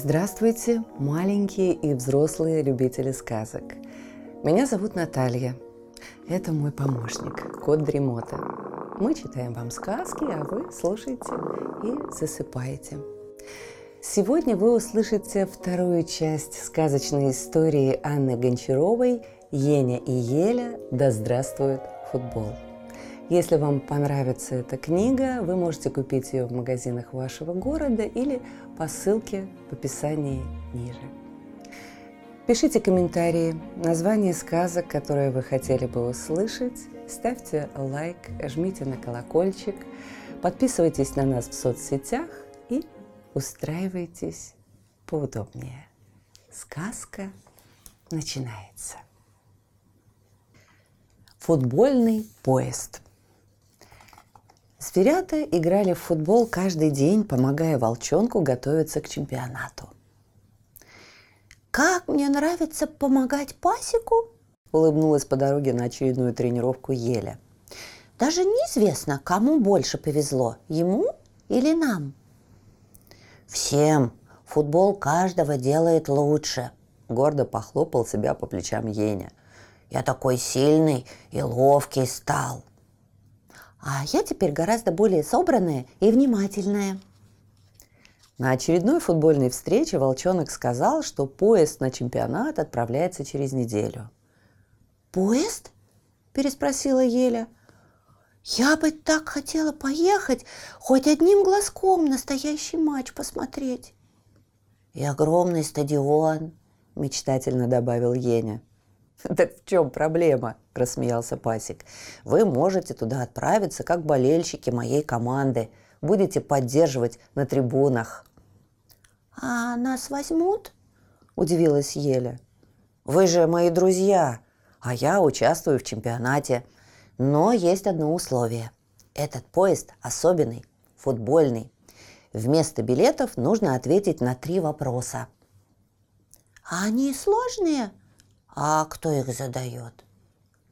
Здравствуйте, маленькие и взрослые любители сказок. Меня зовут Наталья. Это мой помощник, кот Дремота. Мы читаем вам сказки, а вы слушаете и засыпаете. Сегодня вы услышите вторую часть сказочной истории Анны Гончаровой «Еня и Еля. Да здравствует футбол». Если вам понравится эта книга, вы можете купить ее в магазинах вашего города или по ссылке в описании ниже. Пишите комментарии, название сказок, которые вы хотели бы услышать, ставьте лайк, жмите на колокольчик, подписывайтесь на нас в соцсетях и устраивайтесь поудобнее. Сказка начинается. Футбольный поезд – Зверята играли в футбол каждый день, помогая волчонку готовиться к чемпионату. «Как мне нравится помогать пасеку!» – улыбнулась по дороге на очередную тренировку Еля. «Даже неизвестно, кому больше повезло – ему или нам?» «Всем! Футбол каждого делает лучше!» – гордо похлопал себя по плечам Еня. «Я такой сильный и ловкий стал!» А я теперь гораздо более собранная и внимательная. На очередной футбольной встрече Волчонок сказал, что поезд на чемпионат отправляется через неделю. «Поезд?» – переспросила Еля. «Я бы так хотела поехать, хоть одним глазком настоящий матч посмотреть». «И огромный стадион», – мечтательно добавил Еня. «Так в чем проблема?» – рассмеялся Пасик. «Вы можете туда отправиться, как болельщики моей команды. Будете поддерживать на трибунах». «А нас возьмут?» – удивилась Еля. «Вы же мои друзья, а я участвую в чемпионате. Но есть одно условие. Этот поезд особенный, футбольный. Вместо билетов нужно ответить на три вопроса». «А они сложные?» А кто их задает?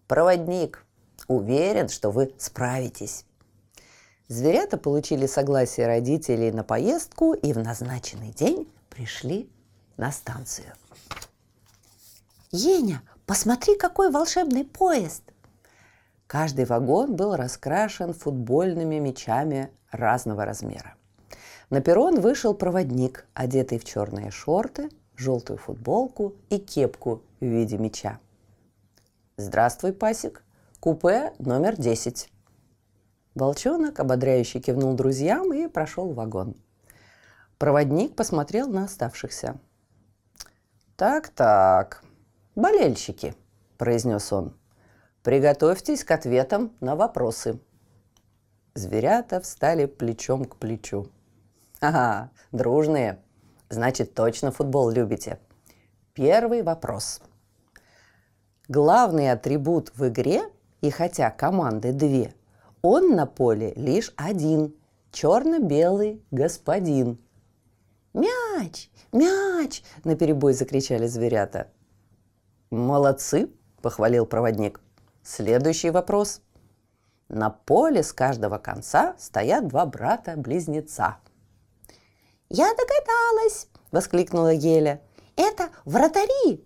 Проводник. Уверен, что вы справитесь. Зверята получили согласие родителей на поездку и в назначенный день пришли на станцию. «Еня, посмотри, какой волшебный поезд!» Каждый вагон был раскрашен футбольными мячами разного размера. На перрон вышел проводник, одетый в черные шорты, желтую футболку и кепку в виде меча. «Здравствуй, пасик! Купе номер 10!» Волчонок ободряюще кивнул друзьям и прошел в вагон. Проводник посмотрел на оставшихся. «Так-так, болельщики», – произнес он, – «приготовьтесь к ответам на вопросы». Зверята встали плечом к плечу. «Ага, дружные, значит, точно футбол любите. Первый вопрос. Главный атрибут в игре, и хотя команды две, он на поле лишь один – черно-белый господин. «Мяч! Мяч!» – наперебой закричали зверята. «Молодцы!» – похвалил проводник. Следующий вопрос. На поле с каждого конца стоят два брата-близнеца. «Я догадалась!» – воскликнула Геля. Это вратари!»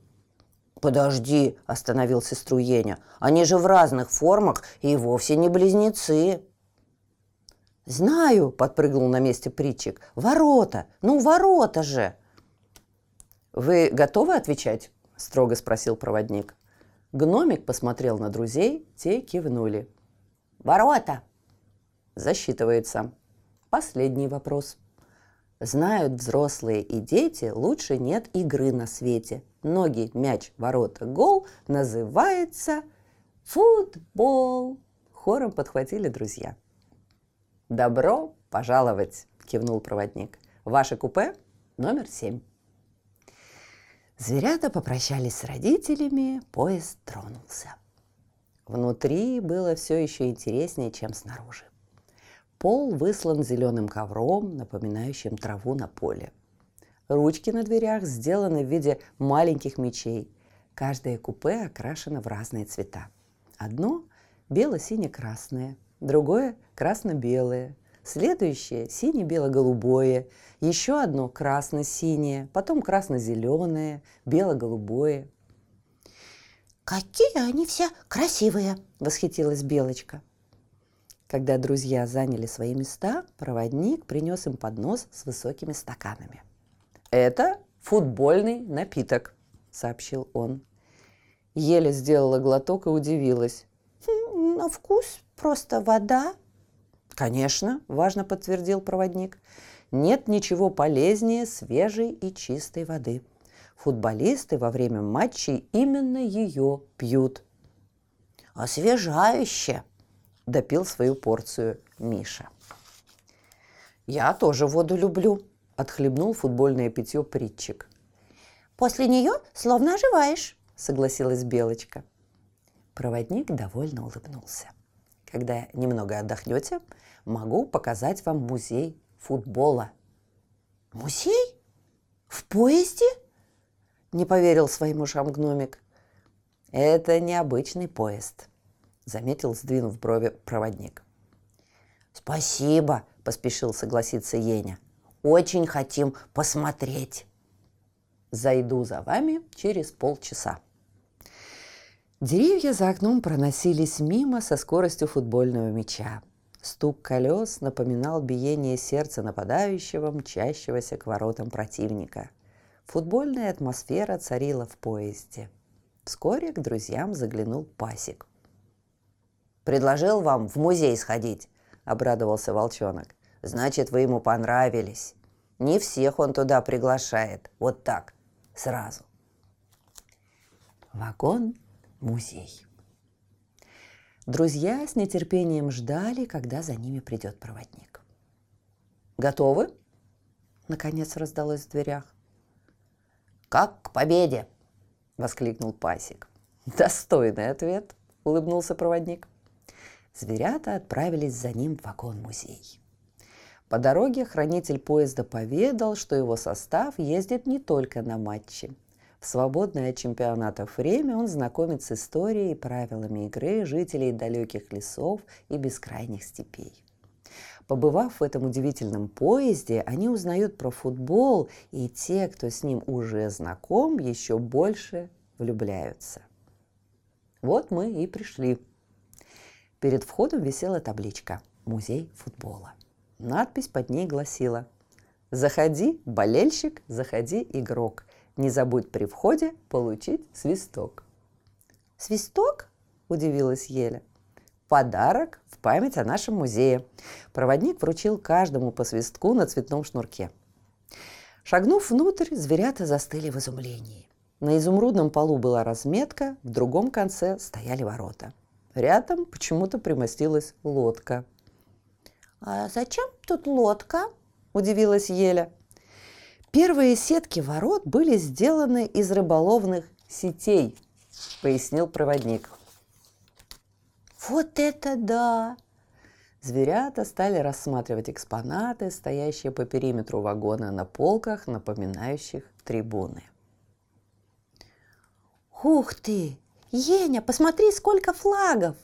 «Подожди!» – остановил сестру Еня. «Они же в разных формах и вовсе не близнецы!» «Знаю!» – подпрыгнул на месте притчик. «Ворота! Ну, ворота же!» «Вы готовы отвечать?» – строго спросил проводник. Гномик посмотрел на друзей, те кивнули. «Ворота!» Засчитывается. Последний вопрос – Знают взрослые и дети, лучше нет игры на свете. Ноги, мяч, ворота, гол называется футбол. Хором подхватили друзья. «Добро пожаловать!» – кивнул проводник. «Ваше купе номер семь». Зверята попрощались с родителями, поезд тронулся. Внутри было все еще интереснее, чем снаружи. Пол выслан зеленым ковром, напоминающим траву на поле. Ручки на дверях сделаны в виде маленьких мечей. Каждое купе окрашено в разные цвета. Одно бело-сине-красное, другое красно-белое, следующее сине-бело-голубое, еще одно красно-синее, потом красно-зеленое, бело-голубое. «Какие они все красивые!» – восхитилась Белочка. Когда друзья заняли свои места, проводник принес им поднос с высокими стаканами. «Это футбольный напиток», – сообщил он. Еле сделала глоток и удивилась. «Хм, «На вкус просто вода?» «Конечно», – важно подтвердил проводник. «Нет ничего полезнее свежей и чистой воды. Футболисты во время матчей именно ее пьют». «Освежающе!» – допил свою порцию Миша. «Я тоже воду люблю», – отхлебнул футбольное питье притчик. «После нее словно оживаешь», – согласилась Белочка. Проводник довольно улыбнулся. Когда немного отдохнете, могу показать вам музей футбола. «Музей? В поезде?» – не поверил своим ушам гномик. «Это необычный поезд», – заметил, сдвинув брови проводник. «Спасибо», – поспешил согласиться Еня. «Очень хотим посмотреть». «Зайду за вами через полчаса», Деревья за окном проносились мимо со скоростью футбольного мяча. Стук колес напоминал биение сердца нападающего, мчащегося к воротам противника. Футбольная атмосфера царила в поезде. Вскоре к друзьям заглянул пасик. «Предложил вам в музей сходить», — обрадовался волчонок. «Значит, вы ему понравились. Не всех он туда приглашает. Вот так, сразу». Вагон музей. Друзья с нетерпением ждали, когда за ними придет проводник. «Готовы?» – наконец раздалось в дверях. «Как к победе!» – воскликнул Пасик. «Достойный ответ!» – улыбнулся проводник. Зверята отправились за ним в вагон-музей. По дороге хранитель поезда поведал, что его состав ездит не только на матчи – в свободное от чемпионатов время он знакомит с историей и правилами игры жителей далеких лесов и бескрайних степей. Побывав в этом удивительном поезде, они узнают про футбол, и те, кто с ним уже знаком, еще больше влюбляются. Вот мы и пришли. Перед входом висела табличка «Музей футбола». Надпись под ней гласила «Заходи, болельщик, заходи, игрок. Не забудь при входе получить свисток. Свисток? Удивилась Еля. Подарок в память о нашем музее. Проводник вручил каждому по свистку на цветном шнурке. Шагнув внутрь, зверята застыли в изумлении. На изумрудном полу была разметка, в другом конце стояли ворота. Рядом почему-то примостилась лодка. «А зачем тут лодка?» – удивилась Еля. Первые сетки ворот были сделаны из рыболовных сетей, пояснил проводник. Вот это да! Зверята стали рассматривать экспонаты, стоящие по периметру вагона на полках, напоминающих трибуны. Ух ты! Еня, посмотри, сколько флагов!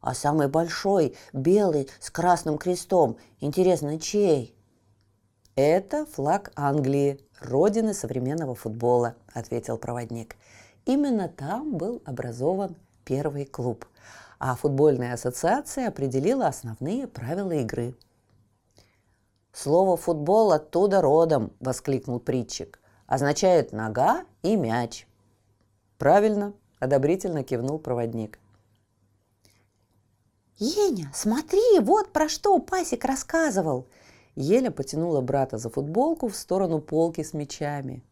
А самый большой, белый, с красным крестом, интересно, чей? «Это флаг Англии, родины современного футбола», – ответил проводник. Именно там был образован первый клуб, а футбольная ассоциация определила основные правила игры. «Слово «футбол» оттуда родом», – воскликнул притчик. «Означает нога и мяч». «Правильно», – одобрительно кивнул проводник. «Еня, смотри, вот про что Пасик рассказывал!» Еля потянула брата за футболку в сторону полки с мечами.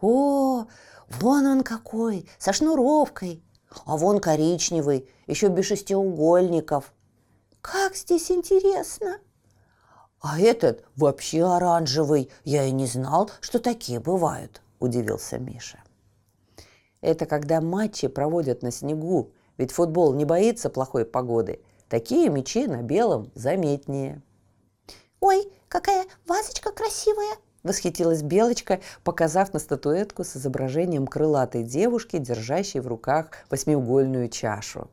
«О, вон он какой, со шнуровкой!» «А вон коричневый, еще без шестиугольников!» «Как здесь интересно!» «А этот вообще оранжевый! Я и не знал, что такие бывают!» – удивился Миша. Это когда матчи проводят на снегу, ведь футбол не боится плохой погоды. Такие мячи на белом заметнее. «Ой, какая вазочка красивая!» – восхитилась Белочка, показав на статуэтку с изображением крылатой девушки, держащей в руках восьмиугольную чашу.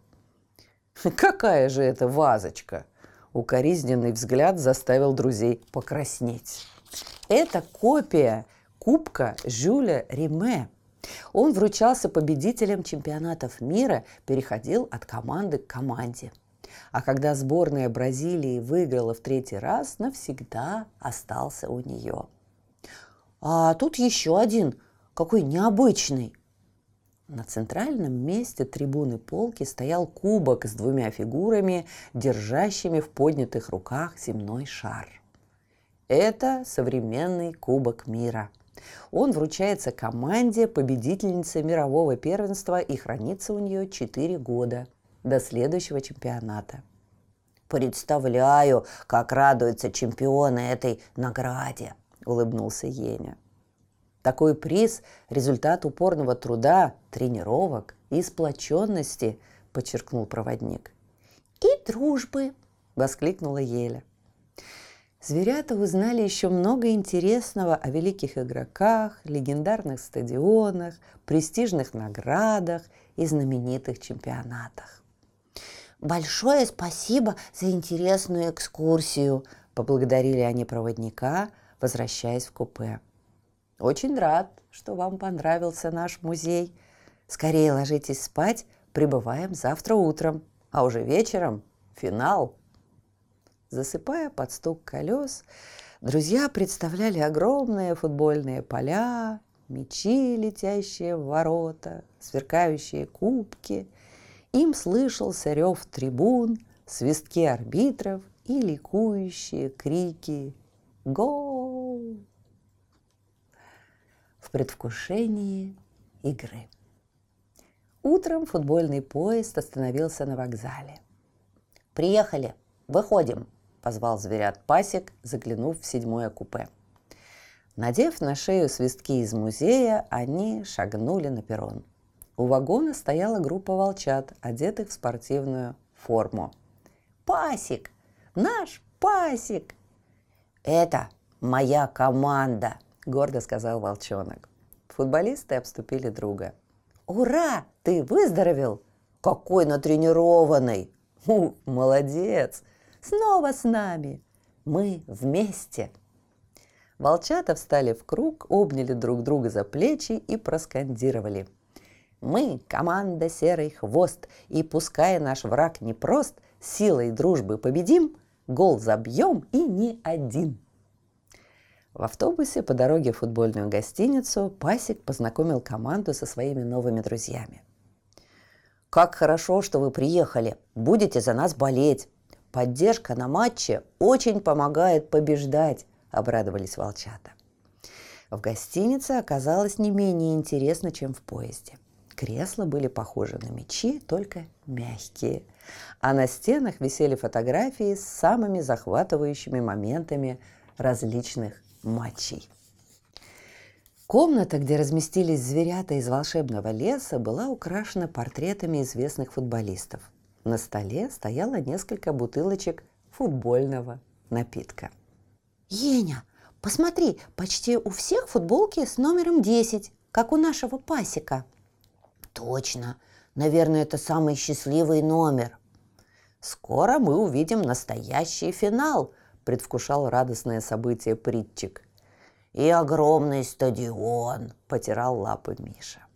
«Какая же это вазочка!» Укоризненный взгляд заставил друзей покраснеть. Это копия Кубка Жюля Риме. Он вручался победителям чемпионатов мира, переходил от команды к команде. А когда сборная Бразилии выиграла в третий раз, навсегда остался у нее. А тут еще один, какой необычный. На центральном месте трибуны полки стоял кубок с двумя фигурами, держащими в поднятых руках земной шар. Это современный Кубок мира. Он вручается команде победительницы мирового первенства и хранится у нее 4 года до следующего чемпионата. Представляю, как радуются чемпионы этой награде, улыбнулся Еня. Такой приз – результат упорного труда, тренировок и сплоченности, подчеркнул проводник. И дружбы, воскликнула Еля. Зверята узнали еще много интересного о великих игроках, легендарных стадионах, престижных наградах и знаменитых чемпионатах. «Большое спасибо за интересную экскурсию», – поблагодарили они проводника, возвращаясь в купе. «Очень рад, что вам понравился наш музей. Скорее ложитесь спать, прибываем завтра утром, а уже вечером финал». Засыпая под стук колес, друзья представляли огромные футбольные поля, мечи, летящие в ворота, сверкающие кубки. Им слышался рев трибун, свистки арбитров и ликующие крики «Гол!» в предвкушении игры. Утром футбольный поезд остановился на вокзале. «Приехали, выходим!» Позвал зверят пасек, заглянув в седьмое купе. Надев на шею свистки из музея, они шагнули на перрон. У вагона стояла группа волчат, одетых в спортивную форму. «Пасик! Наш пасик!» «Это моя команда!» – гордо сказал волчонок. Футболисты обступили друга. «Ура! Ты выздоровел!» «Какой натренированный!» «Ух, молодец!» Снова с нами. Мы вместе. Волчата встали в круг, обняли друг друга за плечи и проскандировали. Мы – команда «Серый хвост», и пускай наш враг непрост, силой дружбы победим, гол забьем и не один. В автобусе по дороге в футбольную гостиницу Пасик познакомил команду со своими новыми друзьями. «Как хорошо, что вы приехали. Будете за нас болеть. Поддержка на матче очень помогает побеждать, обрадовались волчата. В гостинице оказалось не менее интересно, чем в поезде. Кресла были похожи на мечи, только мягкие. А на стенах висели фотографии с самыми захватывающими моментами различных матчей. Комната, где разместились зверята из волшебного леса, была украшена портретами известных футболистов – на столе стояло несколько бутылочек футбольного напитка. «Еня, посмотри, почти у всех футболки с номером 10, как у нашего пасека». «Точно. Наверное, это самый счастливый номер». «Скоро мы увидим настоящий финал», – предвкушал радостное событие Притчик. «И огромный стадион», – потирал лапы Миша.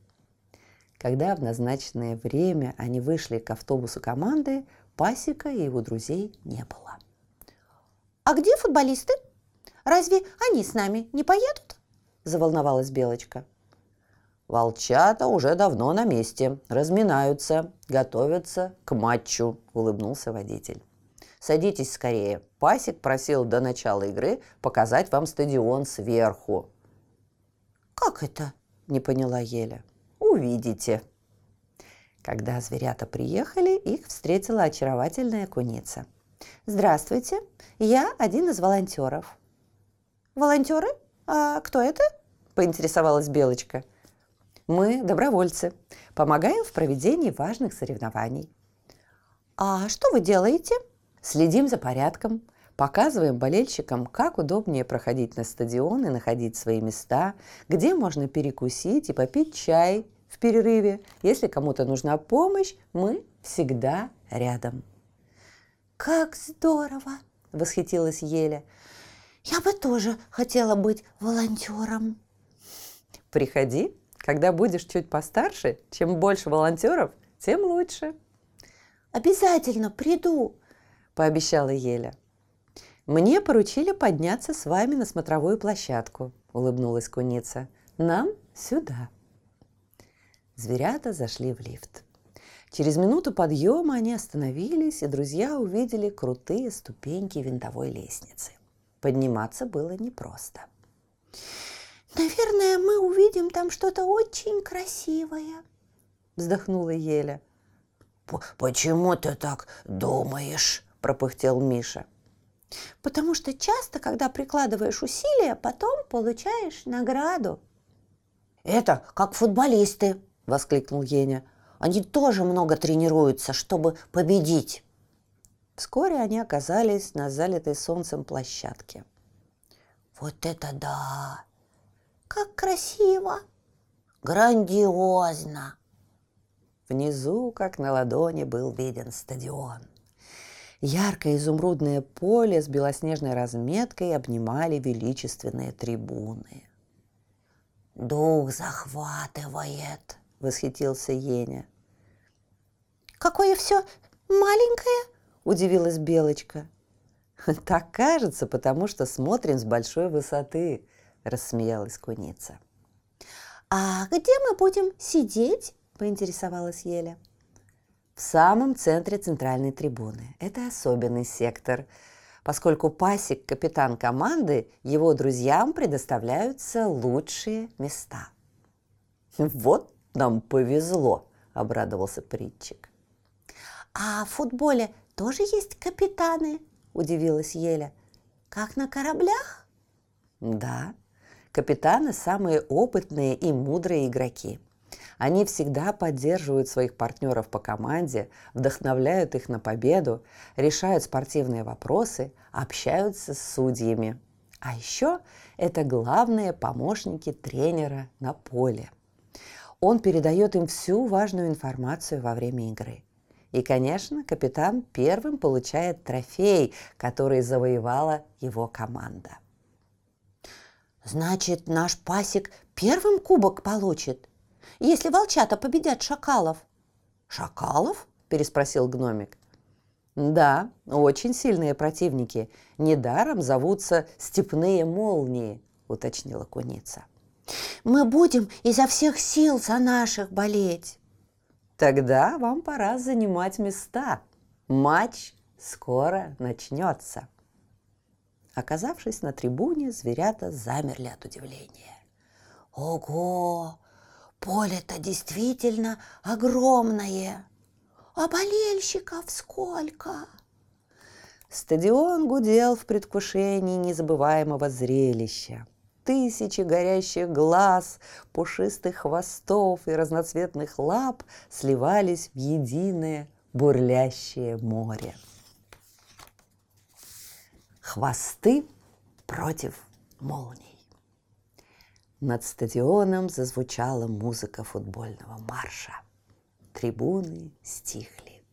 Когда в назначенное время они вышли к автобусу команды, Пасека и его друзей не было. «А где футболисты? Разве они с нами не поедут?» – заволновалась Белочка. «Волчата уже давно на месте, разминаются, готовятся к матчу», – улыбнулся водитель. «Садитесь скорее. Пасик просил до начала игры показать вам стадион сверху». «Как это?» – не поняла Еля увидите. Когда зверята приехали, их встретила очаровательная куница. «Здравствуйте, я один из волонтеров». «Волонтеры? А кто это?» – поинтересовалась Белочка. «Мы добровольцы, помогаем в проведении важных соревнований». «А что вы делаете?» «Следим за порядком, Показываем болельщикам, как удобнее проходить на стадион и находить свои места, где можно перекусить и попить чай в перерыве. Если кому-то нужна помощь, мы всегда рядом. Как здорово! Восхитилась Еля. Я бы тоже хотела быть волонтером. Приходи, когда будешь чуть постарше, чем больше волонтеров, тем лучше. Обязательно приду, пообещала Еля. Мне поручили подняться с вами на смотровую площадку, улыбнулась куница. Нам сюда. Зверята зашли в лифт. Через минуту подъема они остановились, и друзья увидели крутые ступеньки винтовой лестницы. Подниматься было непросто. «Наверное, мы увидим там что-то очень красивое», – вздохнула Еля. «Почему ты так думаешь?» – пропыхтел Миша. «Потому что часто, когда прикладываешь усилия, потом получаешь награду». «Это как футболисты», – воскликнул Еня. Они тоже много тренируются, чтобы победить. Вскоре они оказались на залитой солнцем площадке. Вот это да! Как красиво! Грандиозно! Внизу, как на ладони, был виден стадион. Яркое изумрудное поле с белоснежной разметкой обнимали величественные трибуны. «Дух захватывает!» — восхитился Еня. Какое все маленькое!» – удивилась Белочка. «Так кажется, потому что смотрим с большой высоты», – рассмеялась куница. «А где мы будем сидеть?» – поинтересовалась Еля. В самом центре центральной трибуны. Это особенный сектор, поскольку пасик, капитан команды, его друзьям предоставляются лучшие места. «Вот нам повезло», – обрадовался Притчик. «А в футболе тоже есть капитаны?» – удивилась Еля. «Как на кораблях?» «Да, капитаны – самые опытные и мудрые игроки. Они всегда поддерживают своих партнеров по команде, вдохновляют их на победу, решают спортивные вопросы, общаются с судьями. А еще это главные помощники тренера на поле. Он передает им всю важную информацию во время игры – и, конечно, капитан первым получает трофей, который завоевала его команда. «Значит, наш пасик первым кубок получит, если волчата победят шакалов?» «Шакалов?» – переспросил гномик. «Да, очень сильные противники. Недаром зовутся степные молнии», – уточнила куница. «Мы будем изо всех сил за наших болеть». Тогда вам пора занимать места. Матч скоро начнется. Оказавшись на трибуне, зверята замерли от удивления. Ого! Поле-то действительно огромное! А болельщиков сколько? Стадион гудел в предвкушении незабываемого зрелища тысячи горящих глаз, пушистых хвостов и разноцветных лап сливались в единое бурлящее море. Хвосты против молний. Над стадионом зазвучала музыка футбольного марша. Трибуны стихли.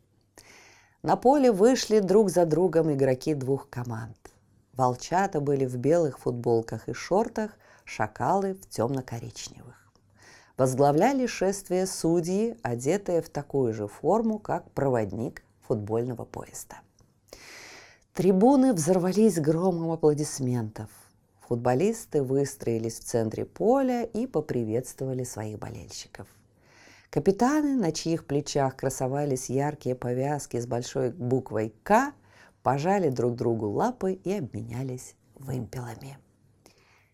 На поле вышли друг за другом игроки двух команд. Волчата были в белых футболках и шортах, шакалы в темно-коричневых. Возглавляли шествие судьи, одетые в такую же форму, как проводник футбольного поезда. Трибуны взорвались громом аплодисментов. Футболисты выстроились в центре поля и поприветствовали своих болельщиков. Капитаны, на чьих плечах красовались яркие повязки с большой буквой «К», пожали друг другу лапы и обменялись вымпелами.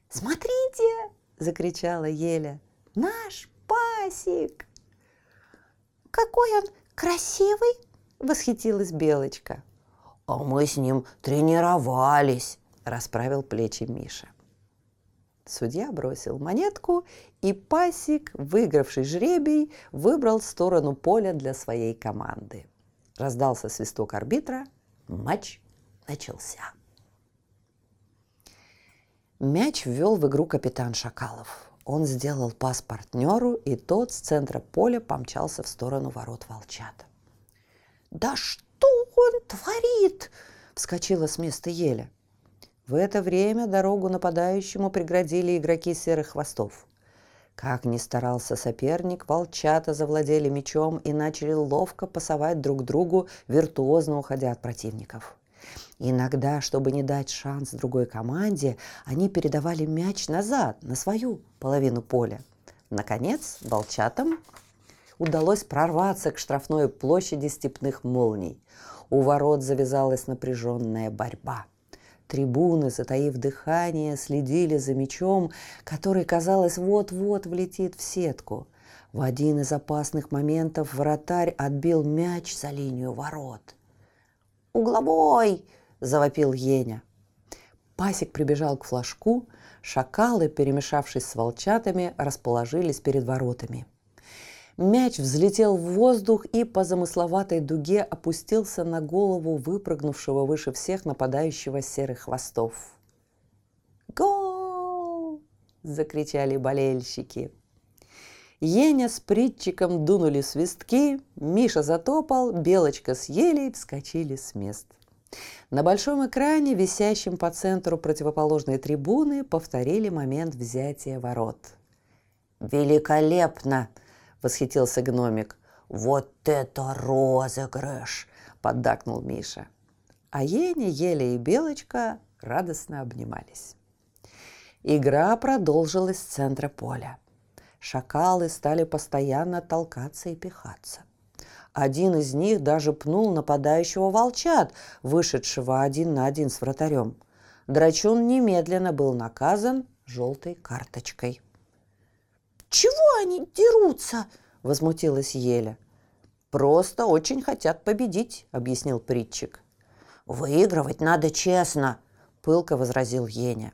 «Смотрите!» – закричала Еля. «Наш пасик!» «Какой он красивый!» – восхитилась Белочка. «А мы с ним тренировались!» – расправил плечи Миша. Судья бросил монетку, и пасик, выигравший жребий, выбрал сторону поля для своей команды. Раздался свисток арбитра, Матч начался. Мяч ввел в игру капитан Шакалов. Он сделал пас партнеру, и тот с центра поля помчался в сторону ворот волчат. «Да что он творит?» – вскочила с места Еля. В это время дорогу нападающему преградили игроки серых хвостов. Как ни старался соперник, волчата завладели мечом и начали ловко пасовать друг другу, виртуозно уходя от противников. Иногда, чтобы не дать шанс другой команде, они передавали мяч назад, на свою половину поля. Наконец, волчатам удалось прорваться к штрафной площади степных молний. У ворот завязалась напряженная борьба – Трибуны, затаив дыхание, следили за мячом, который, казалось, вот-вот влетит в сетку. В один из опасных моментов вратарь отбил мяч за линию ворот. «Угловой!» – завопил Еня. Пасик прибежал к флажку, шакалы, перемешавшись с волчатами, расположились перед воротами – Мяч взлетел в воздух и по замысловатой дуге опустился на голову выпрыгнувшего выше всех нападающего серых хвостов. «Гол!» – закричали болельщики. Еня с притчиком дунули свистки, Миша затопал, Белочка с Елей вскочили с мест. На большом экране, висящем по центру противоположной трибуны, повторили момент взятия ворот. «Великолепно!» Восхитился гномик. «Вот это розыгрыш!» – поддакнул Миша. А Еня, Еля и Белочка радостно обнимались. Игра продолжилась с центра поля. Шакалы стали постоянно толкаться и пихаться. Один из них даже пнул нападающего волчат, вышедшего один на один с вратарем. Драчун немедленно был наказан желтой карточкой. «Чего они дерутся?» – возмутилась Еля. «Просто очень хотят победить», – объяснил притчик. «Выигрывать надо честно», – пылко возразил Еня.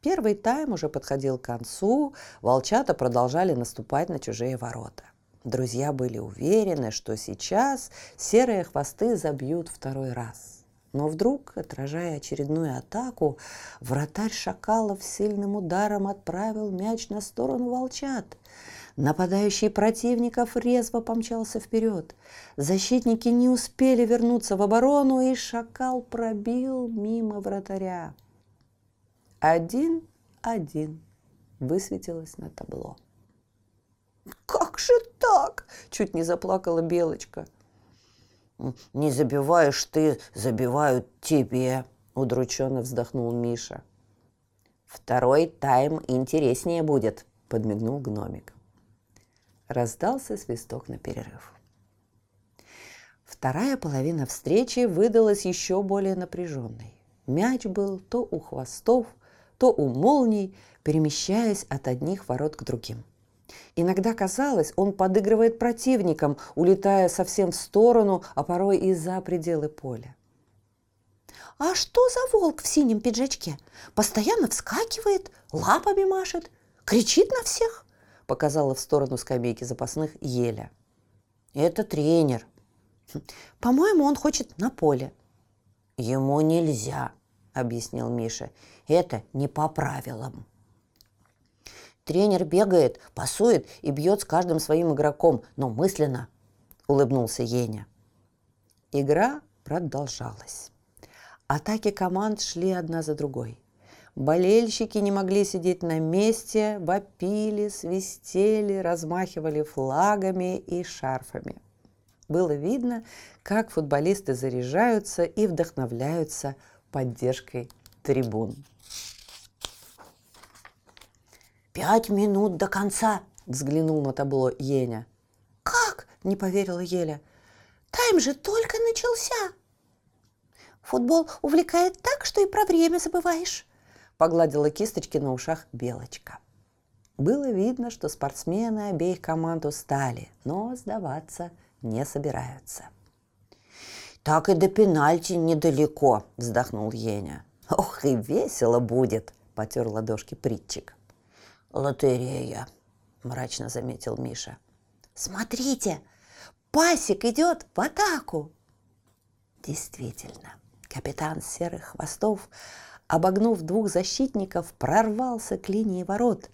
Первый тайм уже подходил к концу, волчата продолжали наступать на чужие ворота. Друзья были уверены, что сейчас серые хвосты забьют второй раз – но вдруг, отражая очередную атаку, вратарь Шакалов сильным ударом отправил мяч на сторону волчат. Нападающий противников резво помчался вперед. Защитники не успели вернуться в оборону, и Шакал пробил мимо вратаря. Один-один высветилось на табло. «Как же так?» – чуть не заплакала Белочка – «Не забиваешь ты, забивают тебе», – удрученно вздохнул Миша. «Второй тайм интереснее будет», – подмигнул гномик. Раздался свисток на перерыв. Вторая половина встречи выдалась еще более напряженной. Мяч был то у хвостов, то у молний, перемещаясь от одних ворот к другим – Иногда казалось, он подыгрывает противникам, улетая совсем в сторону, а порой и за пределы поля. «А что за волк в синем пиджачке? Постоянно вскакивает, лапами машет, кричит на всех?» показала в сторону скамейки запасных Еля. «Это тренер». «По-моему, он хочет на поле». «Ему нельзя», — объяснил Миша. «Это не по правилам». Тренер бегает, пасует и бьет с каждым своим игроком, но мысленно, улыбнулся Еня. Игра продолжалась. Атаки команд шли одна за другой. Болельщики не могли сидеть на месте, вопили, свистели, размахивали флагами и шарфами. Было видно, как футболисты заряжаются и вдохновляются поддержкой трибун. «Пять минут до конца!» – взглянул на табло Еня. «Как?» – не поверила Еля. «Тайм же только начался!» «Футбол увлекает так, что и про время забываешь!» – погладила кисточки на ушах Белочка. Было видно, что спортсмены обеих команд устали, но сдаваться не собираются. «Так и до пенальти недалеко», – вздохнул Еня. «Ох, и весело будет!» – потер ладошки притчик. «Лотерея», – мрачно заметил Миша. «Смотрите, пасик идет в атаку!» Действительно, капитан Серых Хвостов, обогнув двух защитников, прорвался к линии ворот,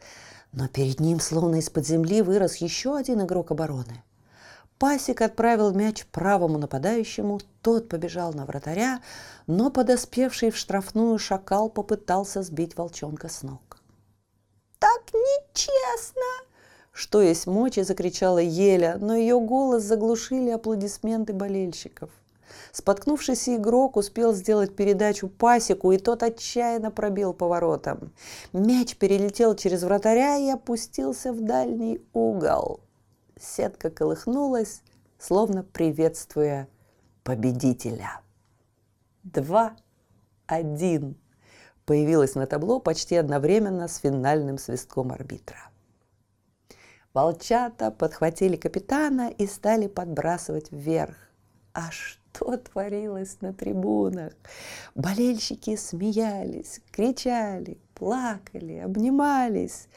но перед ним, словно из-под земли, вырос еще один игрок обороны. Пасик отправил мяч правому нападающему, тот побежал на вратаря, но подоспевший в штрафную шакал попытался сбить волчонка с ног. «Так нечестно!» Что есть мочи, закричала Еля, но ее голос заглушили аплодисменты болельщиков. Споткнувшийся игрок успел сделать передачу пасеку, и тот отчаянно пробил поворотом. Мяч перелетел через вратаря и опустился в дальний угол. Сетка колыхнулась, словно приветствуя победителя. Два, один. Появилась на табло почти одновременно с финальным свистком арбитра. Волчата подхватили капитана и стали подбрасывать вверх. А что творилось на трибунах? Болельщики смеялись, кричали, плакали, обнимались.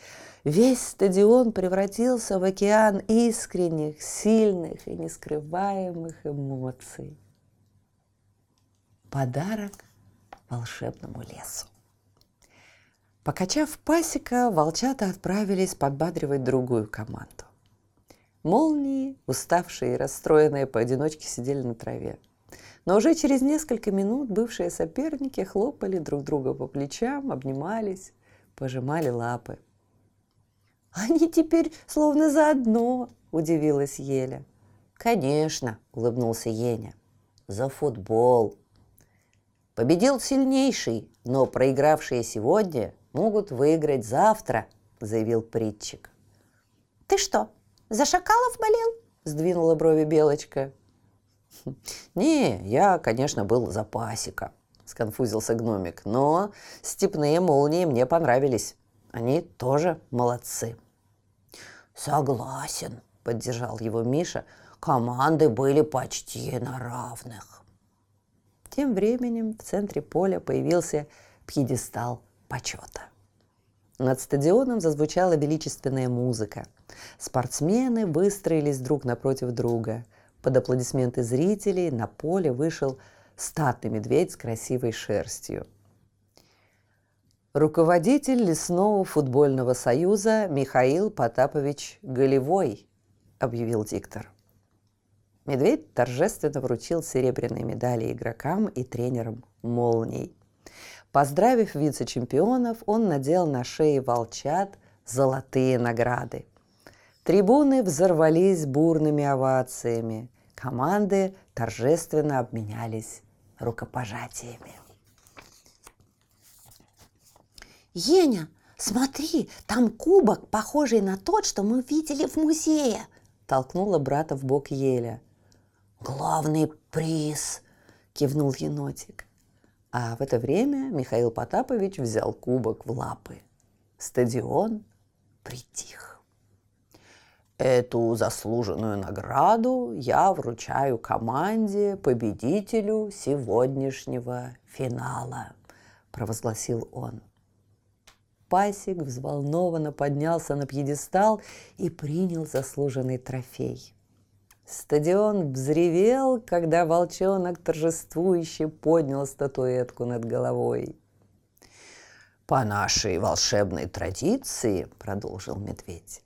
Весь стадион превратился в океан искренних, сильных и нескрываемых эмоций. Подарок волшебному лесу. Покачав пасека, волчата отправились подбадривать другую команду. Молнии, уставшие и расстроенные поодиночке, сидели на траве. Но уже через несколько минут бывшие соперники хлопали друг друга по плечам, обнимались, пожимали лапы. «Они теперь словно заодно», – удивилась Еля. «Конечно», – улыбнулся Еня. «За футбол». Победил сильнейший, но проигравшие сегодня могут выиграть завтра», – заявил притчик. «Ты что, за шакалов болел?» – сдвинула брови Белочка. «Не, я, конечно, был за пасека», – сконфузился гномик. «Но степные молнии мне понравились. Они тоже молодцы». «Согласен», – поддержал его Миша. «Команды были почти на равных». Тем временем в центре поля появился пьедестал почета. Над стадионом зазвучала величественная музыка. Спортсмены выстроились друг напротив друга. Под аплодисменты зрителей на поле вышел статный медведь с красивой шерстью. Руководитель лесного футбольного союза Михаил Потапович Голевой, объявил диктор. Медведь торжественно вручил серебряные медали игрокам и тренерам «Молний». Поздравив вице-чемпионов, он надел на шеи волчат золотые награды. Трибуны взорвались бурными овациями. Команды торжественно обменялись рукопожатиями. «Еня, смотри, там кубок, похожий на тот, что мы видели в музее!» толкнула брата в бок Еля. «Главный приз!» – кивнул енотик. А в это время Михаил Потапович взял кубок в лапы. Стадион притих. Эту заслуженную награду я вручаю команде победителю сегодняшнего финала, провозгласил он. Пасик взволнованно поднялся на пьедестал и принял заслуженный трофей – Стадион взревел, когда волчонок торжествующе поднял статуэтку над головой. «По нашей волшебной традиции», — продолжил медведь,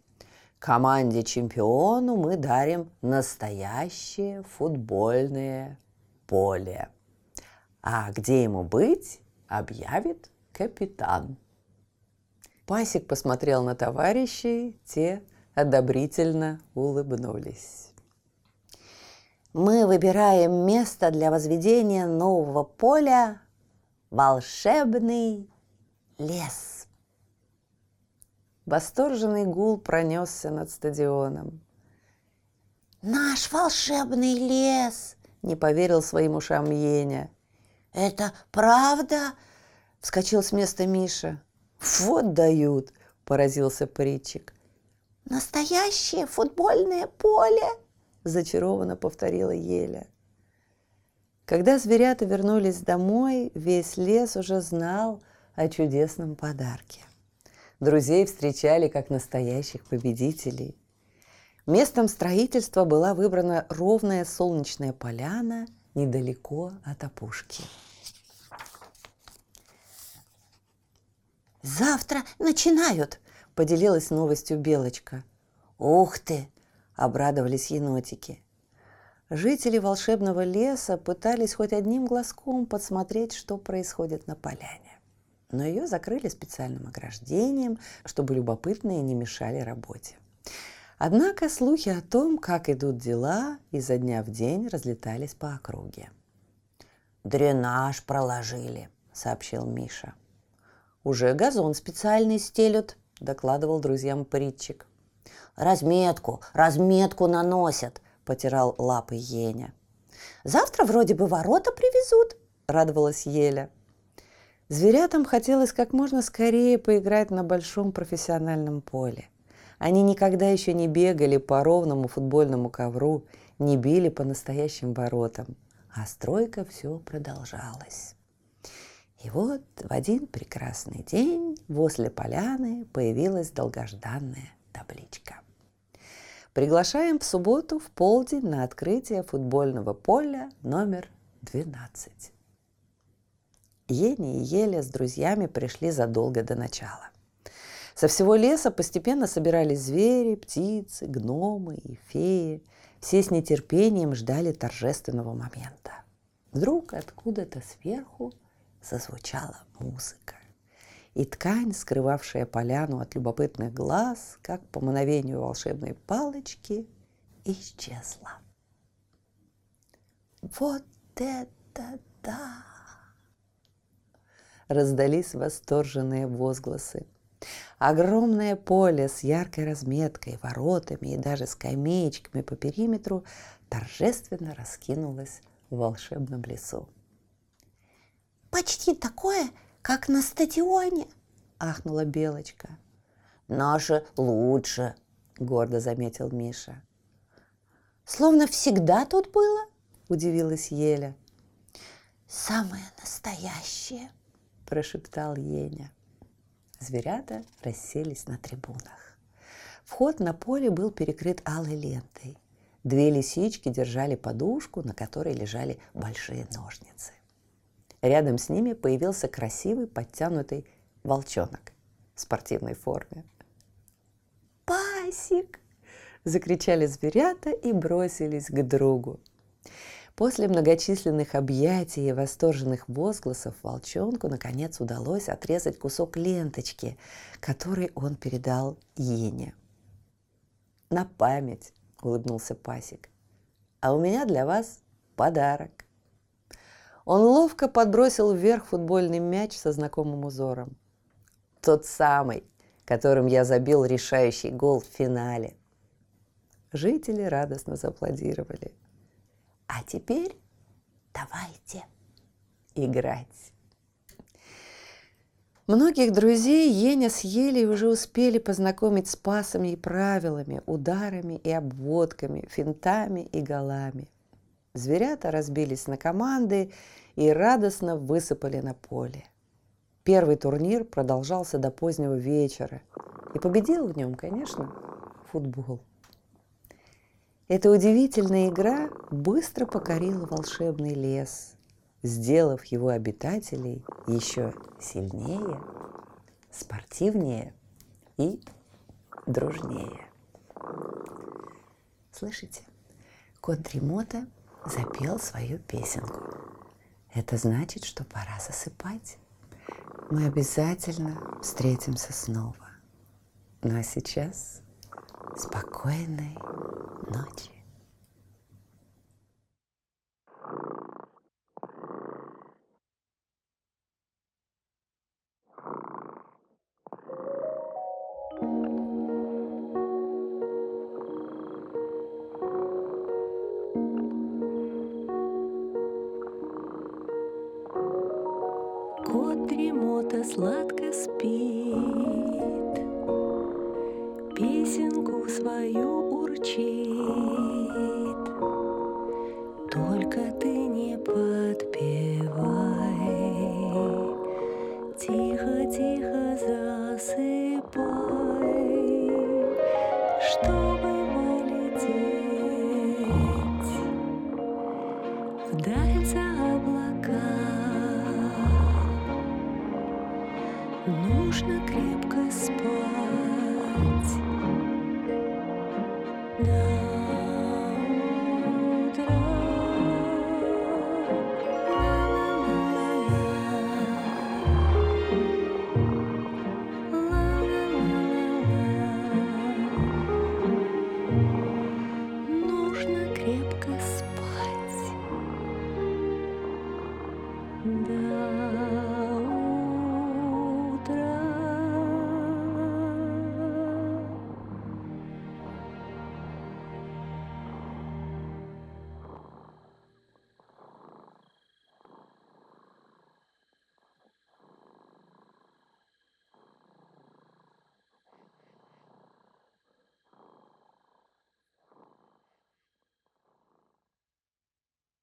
«команде-чемпиону мы дарим настоящее футбольное поле. А где ему быть, объявит капитан». Пасик посмотрел на товарищей, те одобрительно улыбнулись. Мы выбираем место для возведения нового поля «Волшебный лес». Восторженный гул пронесся над стадионом. «Наш волшебный лес!» – не поверил своим ушам Еня. «Это правда?» – вскочил с места Миша. «Вот дают!» – поразился Притчик. «Настоящее футбольное поле!» Зачарованно повторила Еля. Когда зверята вернулись домой, весь лес уже знал о чудесном подарке. Друзей встречали как настоящих победителей. Местом строительства была выбрана ровная солнечная поляна недалеко от опушки. «Завтра начинают!» – поделилась новостью Белочка. «Ух ты! – обрадовались енотики. Жители волшебного леса пытались хоть одним глазком подсмотреть, что происходит на поляне. Но ее закрыли специальным ограждением, чтобы любопытные не мешали работе. Однако слухи о том, как идут дела, изо дня в день разлетались по округе. «Дренаж проложили», — сообщил Миша. «Уже газон специальный стелют», — докладывал друзьям паритчик. «Разметку, разметку наносят», — потирал лапы Еня. «Завтра вроде бы ворота привезут», — радовалась Еля. Зверятам хотелось как можно скорее поиграть на большом профессиональном поле. Они никогда еще не бегали по ровному футбольному ковру, не били по настоящим воротам. А стройка все продолжалась. И вот в один прекрасный день возле поляны появилась долгожданная табличка. Приглашаем в субботу в полдень на открытие футбольного поля номер 12. Ени и Еля с друзьями пришли задолго до начала. Со всего леса постепенно собирались звери, птицы, гномы и феи. Все с нетерпением ждали торжественного момента. Вдруг откуда-то сверху зазвучала музыка. И ткань, скрывавшая поляну от любопытных глаз, как по мановению волшебной палочки, исчезла. «Вот это да!» Раздались восторженные возгласы – Огромное поле с яркой разметкой, воротами и даже скамеечками по периметру торжественно раскинулось в волшебном лесу. «Почти такое, как на стадионе!» – ахнула Белочка. «Наше лучше!» – гордо заметил Миша. «Словно всегда тут было?» – удивилась Еля. «Самое настоящее!» – прошептал Еня. Зверята расселись на трибунах. Вход на поле был перекрыт алой лентой. Две лисички держали подушку, на которой лежали большие ножницы. Рядом с ними появился красивый подтянутый волчонок в спортивной форме. «Пасик!» – закричали зверята и бросились к другу. После многочисленных объятий и восторженных возгласов волчонку наконец удалось отрезать кусок ленточки, который он передал Ене. «На память», — улыбнулся Пасик. «А у меня для вас подарок». Он ловко подбросил вверх футбольный мяч со знакомым узором. Тот самый, которым я забил решающий гол в финале. Жители радостно зааплодировали. А теперь давайте играть. Многих друзей Еня с Елей уже успели познакомить с пасами и правилами, ударами и обводками, финтами и голами. Зверята разбились на команды и радостно высыпали на поле. Первый турнир продолжался до позднего вечера, и победил в нем, конечно, футбол. Эта удивительная игра быстро покорила волшебный лес, сделав его обитателей еще сильнее, спортивнее и дружнее. Слышите? Кот запел свою песенку. Это значит, что пора засыпать. Мы обязательно встретимся снова. Ну а сейчас спокойной ночи. Дремота сладко спит, Песенку свою урчит. Только ты не подпевай, Тихо-тихо засыпай, Чтобы Нужно крепко спать